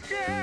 Christian.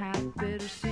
Thank you.